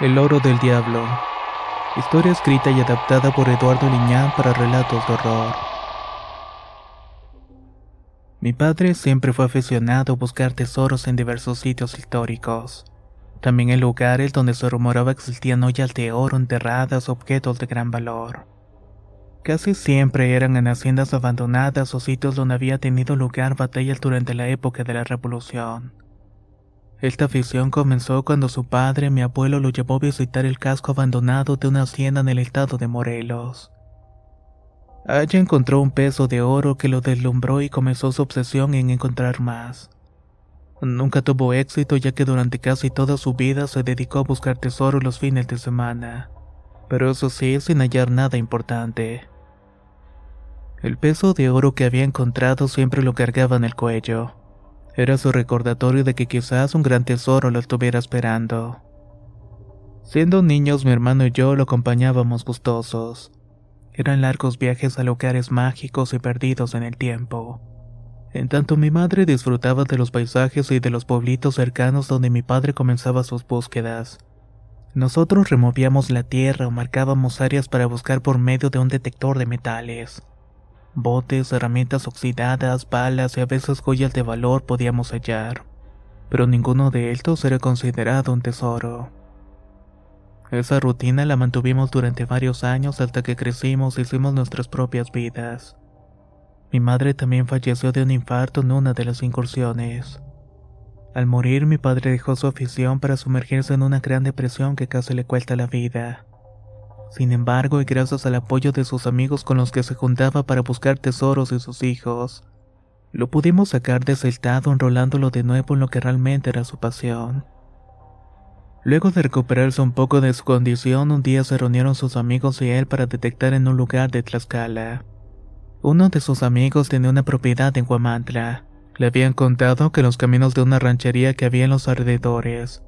El oro del diablo. Historia escrita y adaptada por Eduardo Liñán para relatos de horror. Mi padre siempre fue aficionado a buscar tesoros en diversos sitios históricos. También en lugares donde se rumoraba existían ollas de oro enterradas, objetos de gran valor. Casi siempre eran en haciendas abandonadas o sitios donde había tenido lugar batallas durante la época de la Revolución. Esta afición comenzó cuando su padre, mi abuelo, lo llevó a visitar el casco abandonado de una hacienda en el estado de Morelos. Allí encontró un peso de oro que lo deslumbró y comenzó su obsesión en encontrar más. Nunca tuvo éxito ya que durante casi toda su vida se dedicó a buscar tesoros los fines de semana, pero eso sí sin hallar nada importante. El peso de oro que había encontrado siempre lo cargaba en el cuello. Era su recordatorio de que quizás un gran tesoro lo estuviera esperando. Siendo niños, mi hermano y yo lo acompañábamos gustosos. Eran largos viajes a lugares mágicos y perdidos en el tiempo. En tanto mi madre disfrutaba de los paisajes y de los pueblitos cercanos donde mi padre comenzaba sus búsquedas. Nosotros removíamos la tierra o marcábamos áreas para buscar por medio de un detector de metales. Botes, herramientas oxidadas, balas y a veces joyas de valor podíamos hallar, pero ninguno de estos era considerado un tesoro. Esa rutina la mantuvimos durante varios años hasta que crecimos y hicimos nuestras propias vidas. Mi madre también falleció de un infarto en una de las incursiones. Al morir, mi padre dejó su afición para sumergirse en una gran depresión que casi le cuesta la vida. Sin embargo, y gracias al apoyo de sus amigos con los que se juntaba para buscar tesoros y sus hijos, lo pudimos sacar de ese estado enrolándolo de nuevo en lo que realmente era su pasión. Luego de recuperarse un poco de su condición, un día se reunieron sus amigos y él para detectar en un lugar de Tlaxcala. Uno de sus amigos tenía una propiedad en Huamantla. Le habían contado que los caminos de una ranchería que había en los alrededores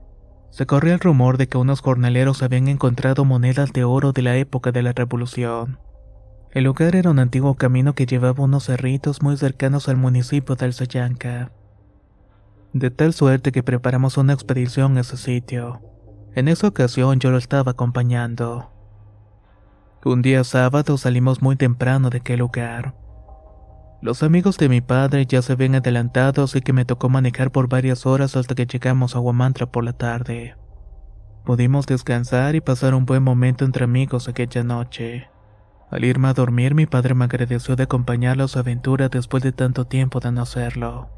se corría el rumor de que unos jornaleros habían encontrado monedas de oro de la época de la Revolución. El lugar era un antiguo camino que llevaba unos cerritos muy cercanos al municipio de Alzayanca. De tal suerte que preparamos una expedición a ese sitio. En esa ocasión yo lo estaba acompañando. Un día sábado salimos muy temprano de aquel lugar. Los amigos de mi padre ya se habían adelantado, así que me tocó manejar por varias horas hasta que llegamos a Guamantra por la tarde. Pudimos descansar y pasar un buen momento entre amigos aquella noche. Al irme a dormir, mi padre me agradeció de acompañarlo a su aventura después de tanto tiempo de no hacerlo.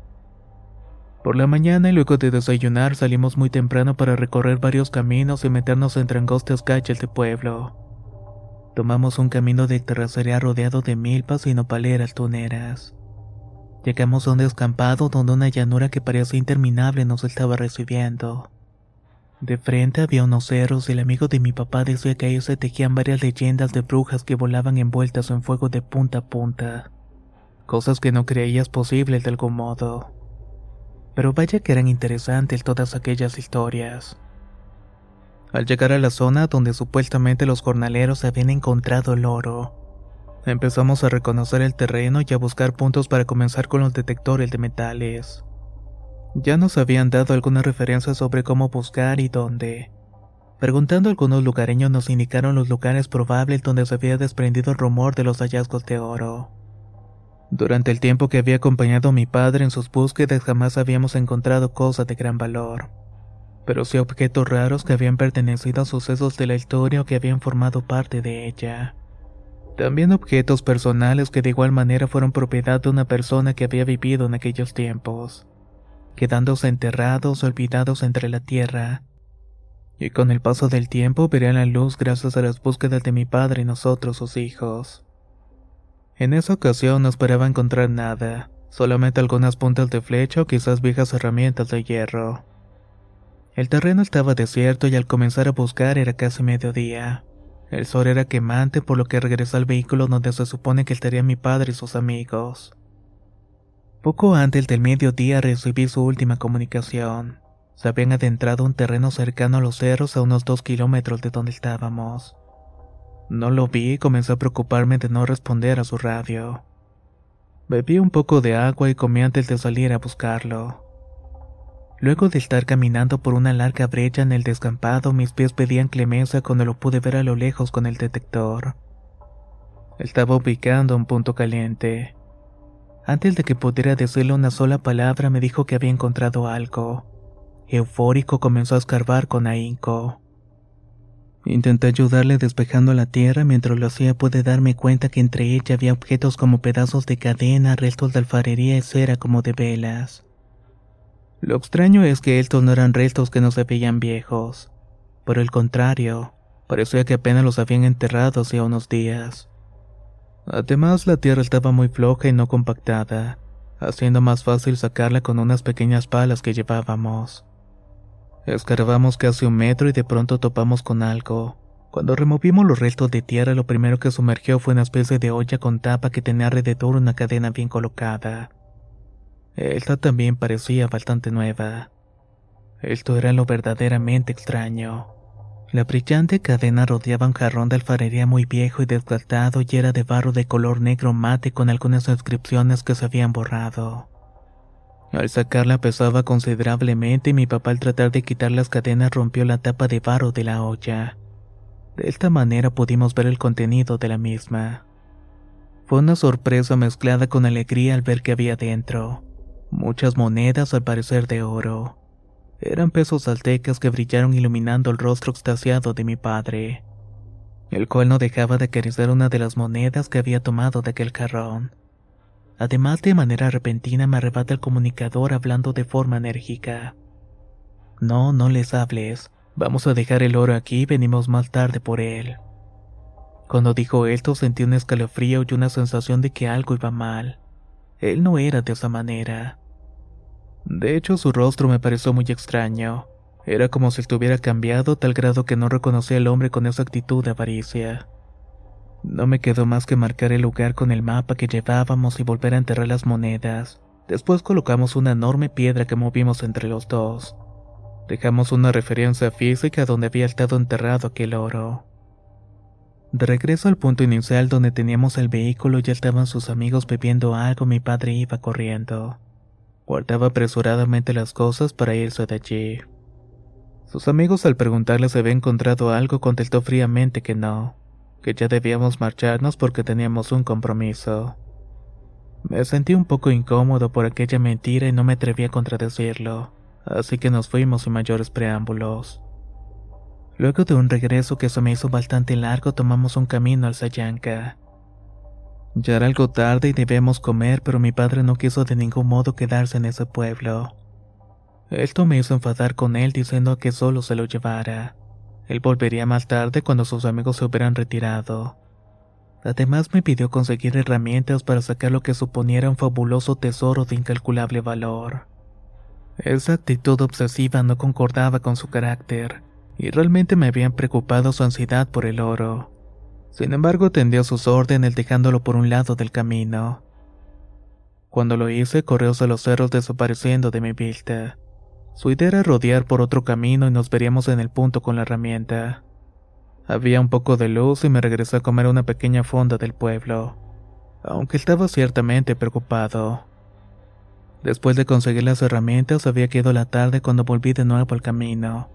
Por la mañana y luego de desayunar salimos muy temprano para recorrer varios caminos y meternos entre angostas calles de pueblo. Tomamos un camino de terracería rodeado de milpas y nopaleras tuneras. Llegamos a un descampado donde una llanura que parecía interminable nos estaba recibiendo. De frente había unos cerros y el amigo de mi papá decía que ahí se tejían varias leyendas de brujas que volaban envueltas en fuego de punta a punta. Cosas que no creías posibles de algún modo. Pero vaya que eran interesantes todas aquellas historias. Al llegar a la zona donde supuestamente los jornaleros habían encontrado el oro, empezamos a reconocer el terreno y a buscar puntos para comenzar con los detectores de metales. Ya nos habían dado alguna referencia sobre cómo buscar y dónde. Preguntando a algunos lugareños nos indicaron los lugares probables donde se había desprendido el rumor de los hallazgos de oro. Durante el tiempo que había acompañado a mi padre en sus búsquedas jamás habíamos encontrado cosas de gran valor, pero sí objetos raros que habían pertenecido a sucesos de la historia o que habían formado parte de ella. También objetos personales que de igual manera fueron propiedad de una persona que había vivido en aquellos tiempos, quedándose enterrados, olvidados entre la tierra. Y con el paso del tiempo verían la luz gracias a las búsquedas de mi padre y nosotros sus hijos. En esa ocasión no esperaba encontrar nada, solamente algunas puntas de flecha o quizás viejas herramientas de hierro. El terreno estaba desierto y al comenzar a buscar era casi mediodía. El sol era quemante por lo que regresé al vehículo donde se supone que estarían mi padre y sus amigos. Poco antes del mediodía recibí su última comunicación. Se habían adentrado un terreno cercano a los cerros a unos dos kilómetros de donde estábamos. No lo vi y comencé a preocuparme de no responder a su radio. Bebí un poco de agua y comí antes de salir a buscarlo. Luego de estar caminando por una larga brecha en el descampado, mis pies pedían clemencia cuando lo pude ver a lo lejos con el detector. Estaba ubicando un punto caliente. Antes de que pudiera decirle una sola palabra, me dijo que había encontrado algo. Eufórico comenzó a escarbar con ahínco. Intenté ayudarle despejando la tierra, mientras lo hacía pude darme cuenta que entre ella había objetos como pedazos de cadena, restos de alfarería y cera como de velas. Lo extraño es que estos no eran restos que no se veían viejos. Por el contrario, parecía que apenas los habían enterrado hacía unos días. Además, la tierra estaba muy floja y no compactada, haciendo más fácil sacarla con unas pequeñas palas que llevábamos. Escarbamos casi un metro y de pronto topamos con algo. Cuando removimos los restos de tierra, lo primero que sumergió fue una especie de olla con tapa que tenía alrededor una cadena bien colocada. Esta también parecía bastante nueva. Esto era lo verdaderamente extraño. La brillante cadena rodeaba un jarrón de alfarería muy viejo y desgastado y era de barro de color negro mate con algunas inscripciones que se habían borrado. Al sacarla pesaba considerablemente y mi papá al tratar de quitar las cadenas rompió la tapa de barro de la olla. De esta manera pudimos ver el contenido de la misma. Fue una sorpresa mezclada con alegría al ver que había dentro. Muchas monedas al parecer de oro. Eran pesos aztecas que brillaron iluminando el rostro extasiado de mi padre, el cual no dejaba de acariciar una de las monedas que había tomado de aquel jarrón. Además, de manera repentina me arrebata el comunicador hablando de forma enérgica. No, no les hables. Vamos a dejar el oro aquí y venimos más tarde por él. Cuando dijo esto sentí un escalofrío y una sensación de que algo iba mal. Él no era de esa manera. De hecho, su rostro me pareció muy extraño. Era como si estuviera cambiado tal grado que no reconocía al hombre con esa actitud de avaricia. No me quedó más que marcar el lugar con el mapa que llevábamos y volver a enterrar las monedas. Después colocamos una enorme piedra que movimos entre los dos. Dejamos una referencia física donde había estado enterrado aquel oro. De regreso al punto inicial donde teníamos el vehículo ya estaban sus amigos bebiendo algo, mi padre iba corriendo. Guardaba apresuradamente las cosas para irse de allí. Sus amigos al preguntarle si había encontrado algo contestó fríamente que no que ya debíamos marcharnos porque teníamos un compromiso. Me sentí un poco incómodo por aquella mentira y no me atreví a contradecirlo, así que nos fuimos sin mayores preámbulos. Luego de un regreso que se me hizo bastante largo, tomamos un camino al Sayanka. Ya era algo tarde y debíamos comer, pero mi padre no quiso de ningún modo quedarse en ese pueblo. Esto me hizo enfadar con él diciendo que solo se lo llevara. Él volvería más tarde cuando sus amigos se hubieran retirado. Además me pidió conseguir herramientas para sacar lo que suponiera un fabuloso tesoro de incalculable valor. Esa actitud obsesiva no concordaba con su carácter, y realmente me habían preocupado su ansiedad por el oro. Sin embargo, tendió sus órdenes dejándolo por un lado del camino. Cuando lo hice, corrió a los cerros desapareciendo de mi vista. Su idea era rodear por otro camino y nos veríamos en el punto con la herramienta. Había un poco de luz y me regresé a comer una pequeña fonda del pueblo, aunque estaba ciertamente preocupado. Después de conseguir las herramientas había quedado la tarde cuando volví de nuevo al camino.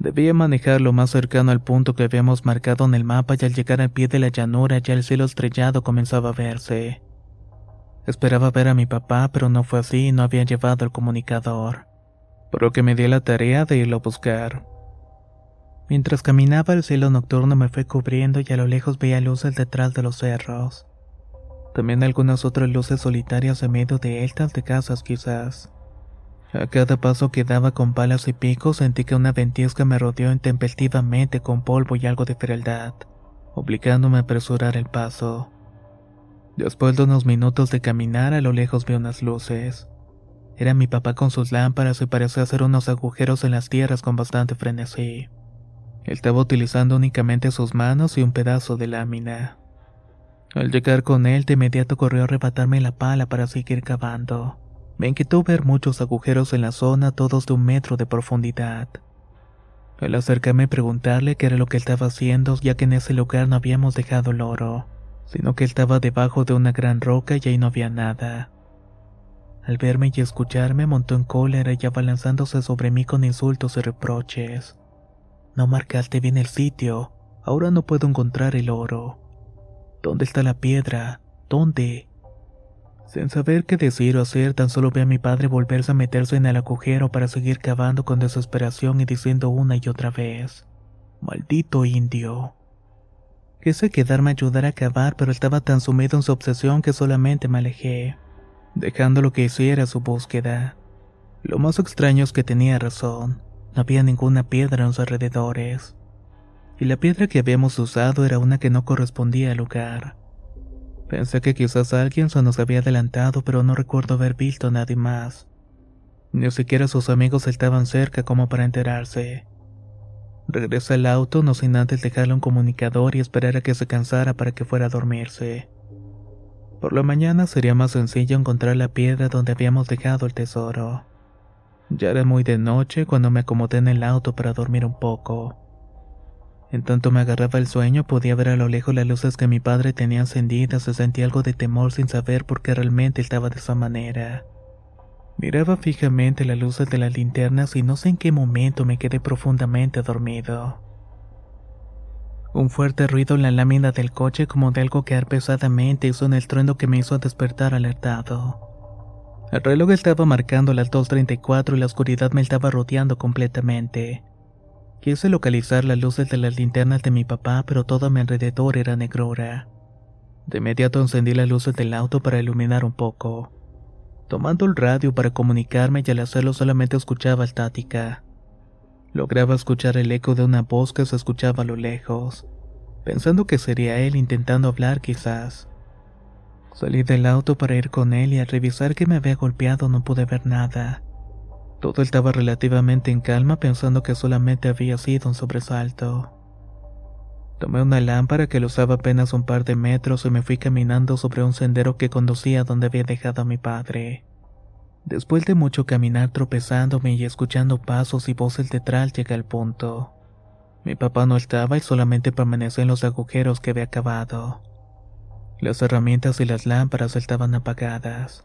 Debía manejar lo más cercano al punto que habíamos marcado en el mapa y al llegar al pie de la llanura ya el cielo estrellado comenzaba a verse. Esperaba ver a mi papá, pero no fue así y no había llevado el comunicador, por lo que me di la tarea de irlo a buscar. Mientras caminaba el cielo nocturno me fue cubriendo y a lo lejos veía luces detrás de los cerros. También algunas otras luces solitarias en medio de estas de casas quizás. A cada paso que daba con palas y picos sentí que una ventisca me rodeó intempestivamente con polvo y algo de frialdad, obligándome a apresurar el paso. Después de unos minutos de caminar a lo lejos vi unas luces. Era mi papá con sus lámparas y parecía hacer unos agujeros en las tierras con bastante frenesí. Estaba utilizando únicamente sus manos y un pedazo de lámina. Al llegar con él, de inmediato corrió a arrebatarme la pala para seguir cavando. Me inquietó ver muchos agujeros en la zona, todos de un metro de profundidad. Al acercarme preguntarle qué era lo que estaba haciendo, ya que en ese lugar no habíamos dejado el oro, sino que estaba debajo de una gran roca y ahí no había nada. Al verme y escucharme, montó en cólera y abalanzándose sobre mí con insultos y reproches. No marcaste bien el sitio, ahora no puedo encontrar el oro. ¿Dónde está la piedra? ¿Dónde? Sin saber qué decir o hacer, tan solo ve a mi padre volverse a meterse en el agujero para seguir cavando con desesperación y diciendo una y otra vez: Maldito indio. Quise quedarme a ayudar a cavar, pero estaba tan sumido en su obsesión que solamente me alejé, dejando lo que hiciera su búsqueda. Lo más extraño es que tenía razón, no había ninguna piedra en los alrededores y la piedra que habíamos usado era una que no correspondía al lugar. Pensé que quizás alguien se nos había adelantado, pero no recuerdo haber visto a nadie más. Ni siquiera sus amigos estaban cerca como para enterarse. Regresé al auto no sin antes dejarle un comunicador y esperar a que se cansara para que fuera a dormirse. Por la mañana sería más sencillo encontrar la piedra donde habíamos dejado el tesoro. Ya era muy de noche cuando me acomodé en el auto para dormir un poco. En tanto me agarraba el sueño, podía ver a lo lejos las luces que mi padre tenía encendidas y sentí algo de temor sin saber por qué realmente estaba de esa manera. Miraba fijamente las luces de las linternas y no sé en qué momento me quedé profundamente dormido. Un fuerte ruido en la lámina del coche como de algo que pesadamente hizo en el trueno que me hizo despertar alertado. El reloj estaba marcando las 2.34 y la oscuridad me estaba rodeando completamente. Quise localizar las luces de las linternas de mi papá, pero todo a mi alrededor era negrura. De inmediato encendí las luces del auto para iluminar un poco. Tomando el radio para comunicarme y al hacerlo solamente escuchaba estática. Lograba escuchar el eco de una voz que se escuchaba a lo lejos, pensando que sería él intentando hablar quizás. Salí del auto para ir con él y al revisar que me había golpeado no pude ver nada. Todo estaba relativamente en calma pensando que solamente había sido un sobresalto. Tomé una lámpara que lo usaba apenas un par de metros y me fui caminando sobre un sendero que conducía a donde había dejado a mi padre. Después de mucho caminar tropezándome y escuchando pasos y voces detrás llegué al punto. Mi papá no estaba y solamente permaneció en los agujeros que había cavado. Las herramientas y las lámparas estaban apagadas.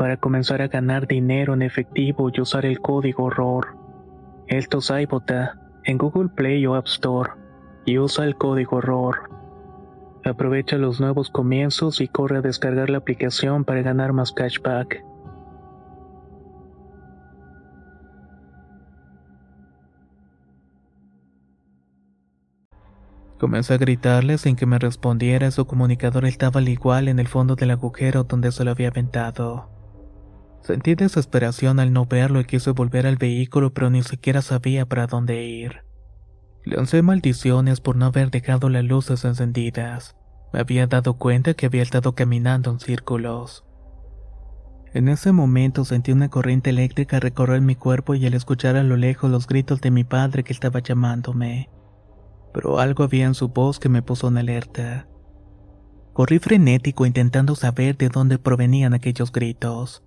para comenzar a ganar dinero en efectivo y usar el código ROR. Esto es iBota en Google Play o App Store y usa el código ROR. Aprovecha los nuevos comienzos y corre a descargar la aplicación para ganar más cashback. Comencé a gritarle sin que me respondiera, su comunicador estaba al igual en el fondo del agujero donde se lo había aventado. Sentí desesperación al no verlo y quise volver al vehículo, pero ni siquiera sabía para dónde ir. Lancé maldiciones por no haber dejado las luces encendidas. Me había dado cuenta que había estado caminando en círculos. En ese momento sentí una corriente eléctrica recorrer mi cuerpo y al escuchar a lo lejos los gritos de mi padre que estaba llamándome. Pero algo había en su voz que me puso en alerta. Corrí frenético intentando saber de dónde provenían aquellos gritos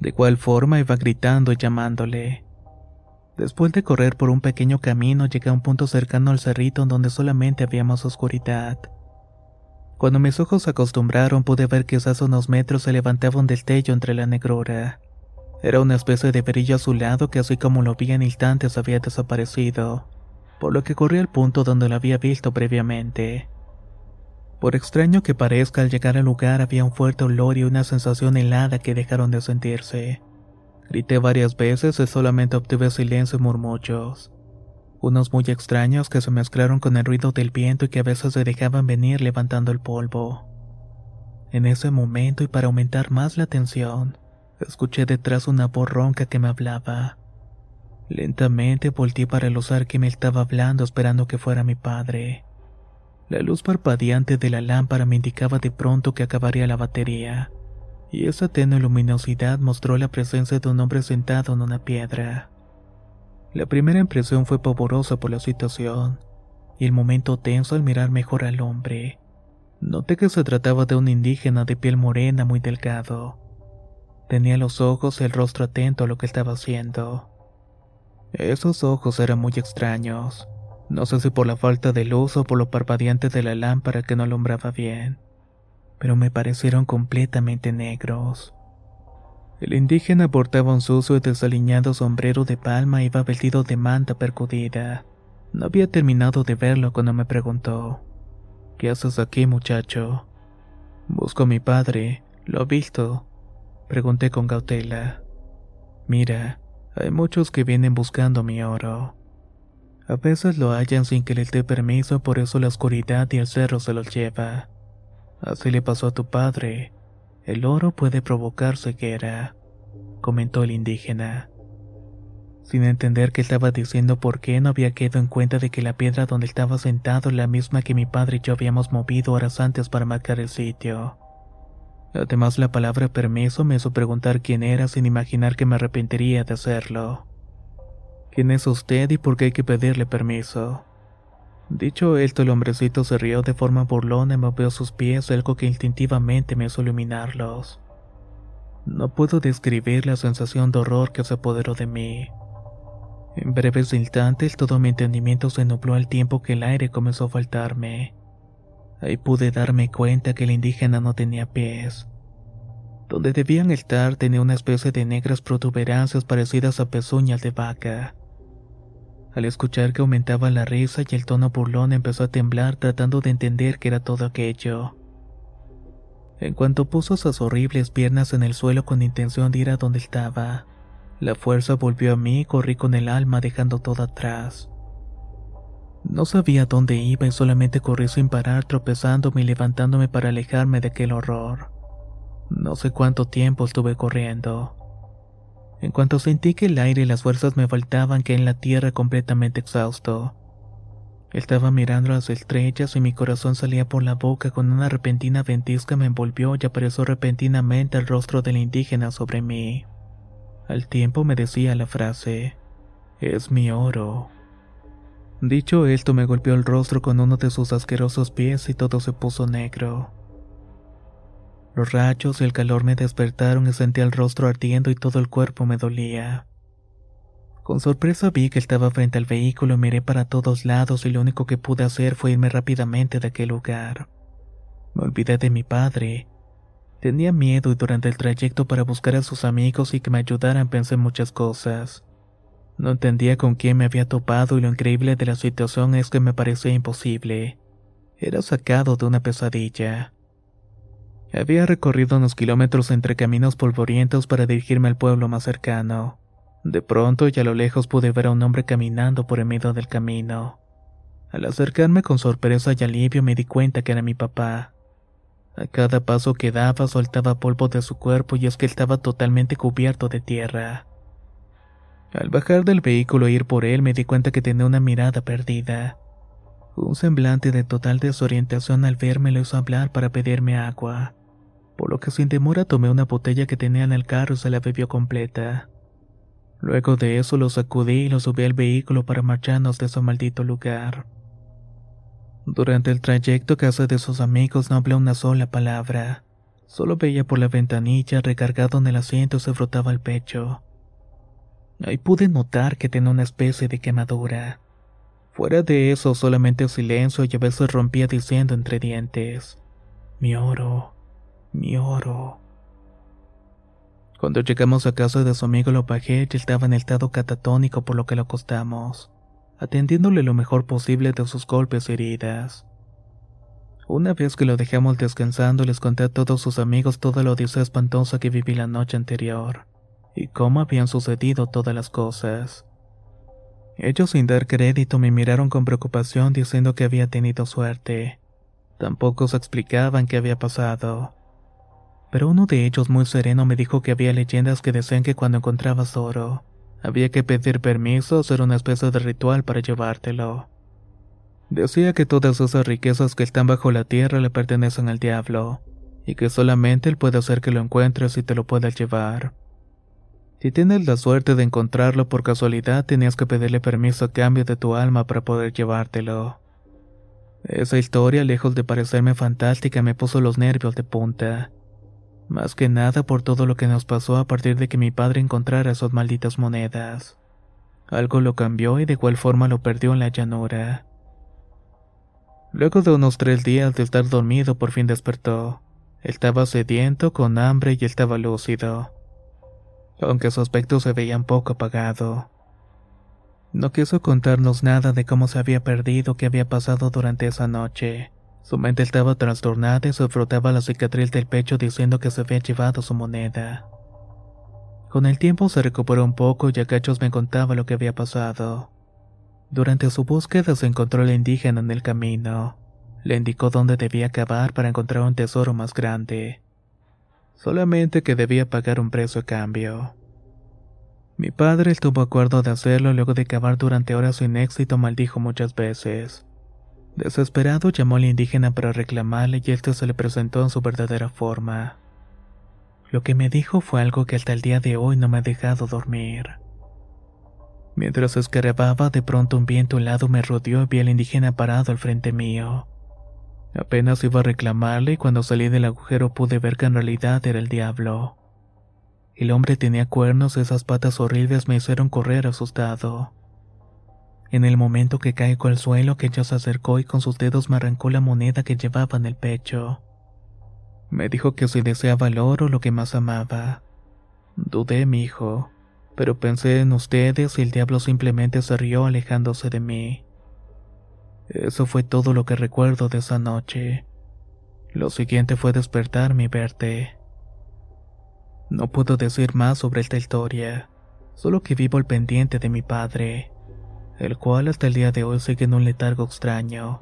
de cuál forma iba gritando y llamándole. Después de correr por un pequeño camino llegué a un punto cercano al cerrito en donde solamente había más oscuridad. Cuando mis ojos se acostumbraron pude ver que hace unos metros se levantaba un destello entre la negrura. Era una especie de brillo azulado que así como lo vi en instantes había desaparecido, por lo que corrí al punto donde lo había visto previamente. Por extraño que parezca, al llegar al lugar había un fuerte olor y una sensación helada que dejaron de sentirse. Grité varias veces y solamente obtuve silencio y murmullos. Unos muy extraños que se mezclaron con el ruido del viento y que a veces se dejaban venir levantando el polvo. En ese momento y para aumentar más la tensión, escuché detrás una voz ronca que me hablaba. Lentamente volteé para el que me estaba hablando esperando que fuera mi padre. La luz parpadeante de la lámpara me indicaba de pronto que acabaría la batería, y esa tenue luminosidad mostró la presencia de un hombre sentado en una piedra. La primera impresión fue pavorosa por la situación, y el momento tenso al mirar mejor al hombre. Noté que se trataba de un indígena de piel morena muy delgado. Tenía los ojos y el rostro atento a lo que estaba haciendo. Esos ojos eran muy extraños no sé si por la falta de luz o por lo parpadeante de la lámpara que no alumbraba bien, pero me parecieron completamente negros. El indígena portaba un sucio y desaliñado sombrero de palma y iba vestido de manta percudida. No había terminado de verlo cuando me preguntó: ¿Qué haces aquí, muchacho? Busco a mi padre. ¿Lo he visto? Pregunté con cautela. Mira, hay muchos que vienen buscando mi oro. A veces lo hallan sin que les dé permiso, por eso la oscuridad y el cerro se los lleva. Así le pasó a tu padre. El oro puede provocar ceguera, comentó el indígena. Sin entender qué estaba diciendo por qué no había quedado en cuenta de que la piedra donde estaba sentado es la misma que mi padre y yo habíamos movido horas antes para marcar el sitio. Además la palabra permiso me hizo preguntar quién era sin imaginar que me arrepentiría de hacerlo. ¿Quién es usted y por qué hay que pedirle permiso? Dicho esto, el hombrecito se rió de forma burlona y movió sus pies, algo que instintivamente me hizo iluminarlos. No puedo describir la sensación de horror que se apoderó de mí. En breves instantes todo mi entendimiento se nubló al tiempo que el aire comenzó a faltarme. Ahí pude darme cuenta que el indígena no tenía pies. Donde debían estar tenía una especie de negras protuberancias parecidas a pezuñas de vaca. Al escuchar que aumentaba la risa y el tono burlón empezó a temblar tratando de entender qué era todo aquello. En cuanto puso esas horribles piernas en el suelo con intención de ir a donde estaba, la fuerza volvió a mí y corrí con el alma dejando todo atrás. No sabía dónde iba y solamente corrí sin parar, tropezándome y levantándome para alejarme de aquel horror. No sé cuánto tiempo estuve corriendo. En cuanto sentí que el aire y las fuerzas me faltaban, que en la tierra completamente exhausto. Estaba mirando las estrellas y mi corazón salía por la boca con una repentina ventisca me envolvió y apareció repentinamente el rostro del indígena sobre mí. Al tiempo me decía la frase, es mi oro. Dicho esto me golpeó el rostro con uno de sus asquerosos pies y todo se puso negro. Los rayos y el calor me despertaron y sentí el rostro ardiendo y todo el cuerpo me dolía. Con sorpresa vi que estaba frente al vehículo y miré para todos lados y lo único que pude hacer fue irme rápidamente de aquel lugar. Me olvidé de mi padre. Tenía miedo y durante el trayecto para buscar a sus amigos y que me ayudaran pensé en muchas cosas. No entendía con quién me había topado y lo increíble de la situación es que me parecía imposible. Era sacado de una pesadilla. Había recorrido unos kilómetros entre caminos polvorientos para dirigirme al pueblo más cercano. De pronto y a lo lejos pude ver a un hombre caminando por el medio del camino. Al acercarme con sorpresa y alivio me di cuenta que era mi papá. A cada paso que daba soltaba polvo de su cuerpo y es que estaba totalmente cubierto de tierra. Al bajar del vehículo e ir por él me di cuenta que tenía una mirada perdida. Un semblante de total desorientación al verme lo hizo hablar para pedirme agua por lo que sin demora tomé una botella que tenía en el carro y se la bebió completa. Luego de eso lo sacudí y lo subí al vehículo para marcharnos de ese maldito lugar. Durante el trayecto a casa de sus amigos no hablé una sola palabra. Solo veía por la ventanilla recargado en el asiento se frotaba el pecho. Ahí pude notar que tenía una especie de quemadura. Fuera de eso, solamente silencio y a veces rompía diciendo entre dientes: Mi oro, mi oro. Cuando llegamos a casa de su amigo lo bajé y estaba en estado catatónico por lo que lo acostamos, atendiéndole lo mejor posible de sus golpes y heridas. Una vez que lo dejamos descansando, les conté a todos sus amigos toda la odisea espantosa que viví la noche anterior, y cómo habían sucedido todas las cosas. Ellos sin dar crédito me miraron con preocupación diciendo que había tenido suerte. Tampoco se explicaban qué había pasado pero uno de ellos muy sereno me dijo que había leyendas que decían que cuando encontrabas oro, había que pedir permiso hacer una especie de ritual para llevártelo. Decía que todas esas riquezas que están bajo la tierra le pertenecen al diablo, y que solamente él puede hacer que lo encuentres y te lo puedas llevar. Si tienes la suerte de encontrarlo por casualidad, tenías que pedirle permiso a cambio de tu alma para poder llevártelo. Esa historia, lejos de parecerme fantástica, me puso los nervios de punta más que nada por todo lo que nos pasó a partir de que mi padre encontrara esas malditas monedas. Algo lo cambió y de igual forma lo perdió en la llanura. Luego de unos tres días de estar dormido por fin despertó. Estaba sediento, con hambre y estaba lúcido. Aunque su aspecto se veía un poco apagado. No quiso contarnos nada de cómo se había perdido, qué había pasado durante esa noche. Su mente estaba trastornada y se frotaba la cicatriz del pecho diciendo que se había llevado su moneda. Con el tiempo se recuperó un poco y a cachos me contaba lo que había pasado. Durante su búsqueda se encontró el indígena en el camino. Le indicó dónde debía cavar para encontrar un tesoro más grande. Solamente que debía pagar un precio a cambio. Mi padre estuvo acuerdo de hacerlo luego de cavar durante horas sin éxito maldijo muchas veces. Desesperado llamó al indígena para reclamarle y este se le presentó en su verdadera forma. Lo que me dijo fue algo que hasta el día de hoy no me ha dejado dormir. Mientras escarababa, de pronto un viento helado me rodeó y vi al indígena parado al frente mío. Apenas iba a reclamarle y cuando salí del agujero pude ver que en realidad era el diablo. El hombre tenía cuernos y esas patas horribles me hicieron correr asustado. En el momento que caigo al suelo, que ella se acercó y con sus dedos me arrancó la moneda que llevaba en el pecho. Me dijo que si deseaba el oro, lo que más amaba. Dudé, mi hijo, pero pensé en ustedes y el diablo simplemente se rió alejándose de mí. Eso fue todo lo que recuerdo de esa noche. Lo siguiente fue despertarme y verte. No puedo decir más sobre esta historia, solo que vivo al pendiente de mi padre el cual hasta el día de hoy sigue en un letargo extraño.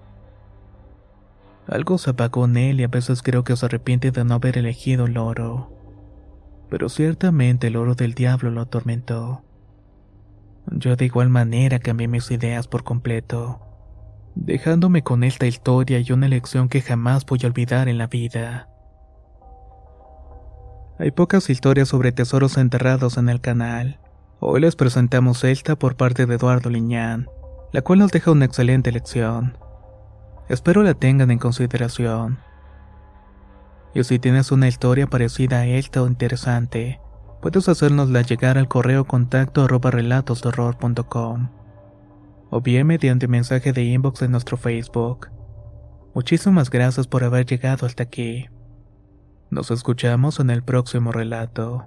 Algo se apagó en él y a veces creo que se arrepiente de no haber elegido el oro. Pero ciertamente el oro del diablo lo atormentó. Yo de igual manera cambié mis ideas por completo, dejándome con esta historia y una lección que jamás voy a olvidar en la vida. Hay pocas historias sobre tesoros enterrados en el canal. Hoy les presentamos esta por parte de Eduardo Liñán, la cual nos deja una excelente lección. Espero la tengan en consideración. Y si tienes una historia parecida a esta o interesante, puedes hacernosla llegar al correo contacto arroba relatosdorror.com o bien mediante mensaje de inbox en nuestro Facebook. Muchísimas gracias por haber llegado hasta aquí. Nos escuchamos en el próximo relato.